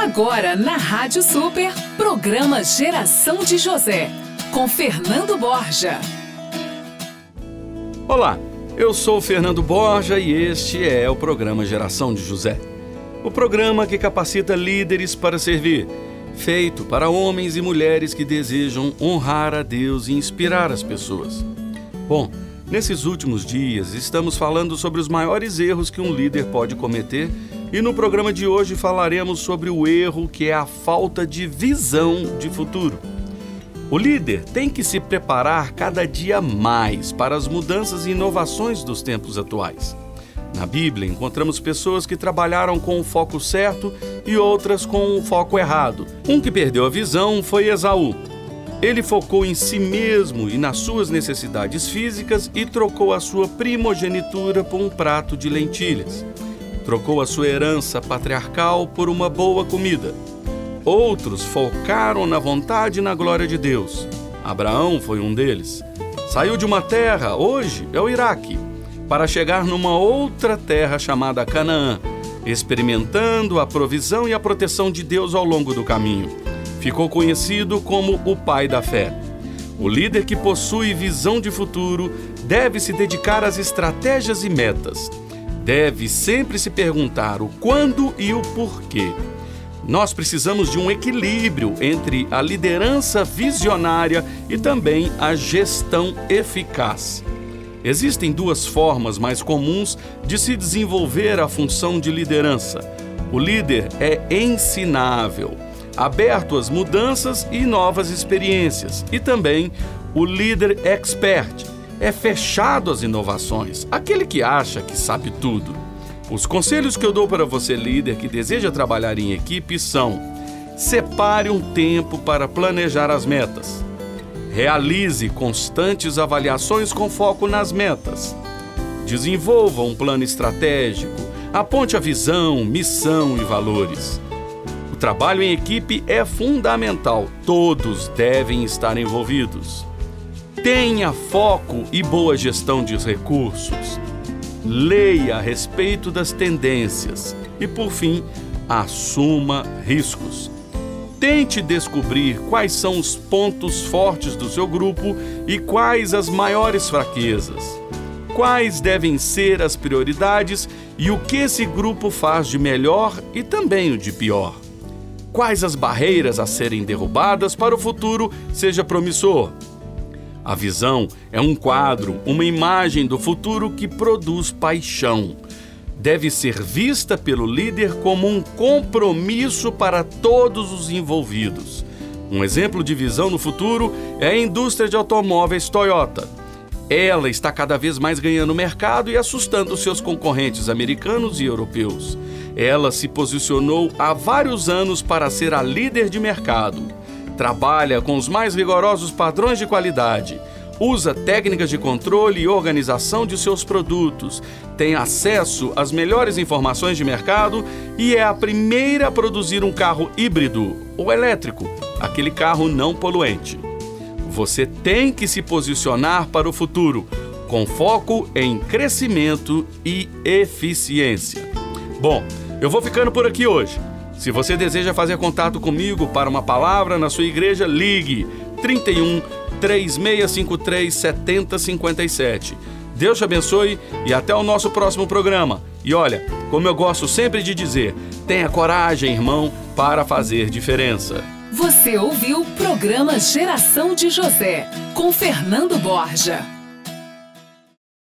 Agora na Rádio Super, programa Geração de José, com Fernando Borja. Olá, eu sou Fernando Borja e este é o programa Geração de José. O programa que capacita líderes para servir, feito para homens e mulheres que desejam honrar a Deus e inspirar as pessoas. Bom, nesses últimos dias estamos falando sobre os maiores erros que um líder pode cometer e no programa de hoje falaremos sobre o erro que é a falta de visão de futuro. O líder tem que se preparar cada dia mais para as mudanças e inovações dos tempos atuais. Na Bíblia, encontramos pessoas que trabalharam com o foco certo e outras com o foco errado. Um que perdeu a visão foi Esaú. Ele focou em si mesmo e nas suas necessidades físicas e trocou a sua primogenitura por um prato de lentilhas trocou a sua herança patriarcal por uma boa comida. Outros focaram na vontade e na glória de Deus. Abraão foi um deles. Saiu de uma terra, hoje é o Iraque, para chegar numa outra terra chamada Canaã, experimentando a provisão e a proteção de Deus ao longo do caminho. Ficou conhecido como o pai da fé. O líder que possui visão de futuro deve se dedicar às estratégias e metas deve sempre se perguntar o quando e o porquê. Nós precisamos de um equilíbrio entre a liderança visionária e também a gestão eficaz. Existem duas formas mais comuns de se desenvolver a função de liderança. O líder é ensinável, aberto às mudanças e novas experiências, e também o líder expert, é fechado às inovações, aquele que acha que sabe tudo. Os conselhos que eu dou para você, líder que deseja trabalhar em equipe, são: separe um tempo para planejar as metas. Realize constantes avaliações com foco nas metas. Desenvolva um plano estratégico. Aponte a visão, missão e valores. O trabalho em equipe é fundamental. Todos devem estar envolvidos. Tenha foco e boa gestão de recursos. Leia a respeito das tendências e, por fim, assuma riscos. Tente descobrir quais são os pontos fortes do seu grupo e quais as maiores fraquezas. Quais devem ser as prioridades e o que esse grupo faz de melhor e também o de pior. Quais as barreiras a serem derrubadas para o futuro seja promissor a visão é um quadro, uma imagem do futuro que produz paixão. Deve ser vista pelo líder como um compromisso para todos os envolvidos. Um exemplo de visão no futuro é a indústria de automóveis Toyota. Ela está cada vez mais ganhando mercado e assustando seus concorrentes americanos e europeus. Ela se posicionou há vários anos para ser a líder de mercado trabalha com os mais rigorosos padrões de qualidade, usa técnicas de controle e organização de seus produtos, tem acesso às melhores informações de mercado e é a primeira a produzir um carro híbrido ou elétrico, aquele carro não poluente. Você tem que se posicionar para o futuro, com foco em crescimento e eficiência. Bom, eu vou ficando por aqui hoje. Se você deseja fazer contato comigo para uma palavra na sua igreja, ligue 31 3653 7057. Deus te abençoe e até o nosso próximo programa. E olha, como eu gosto sempre de dizer, tenha coragem, irmão, para fazer diferença. Você ouviu o programa Geração de José, com Fernando Borja.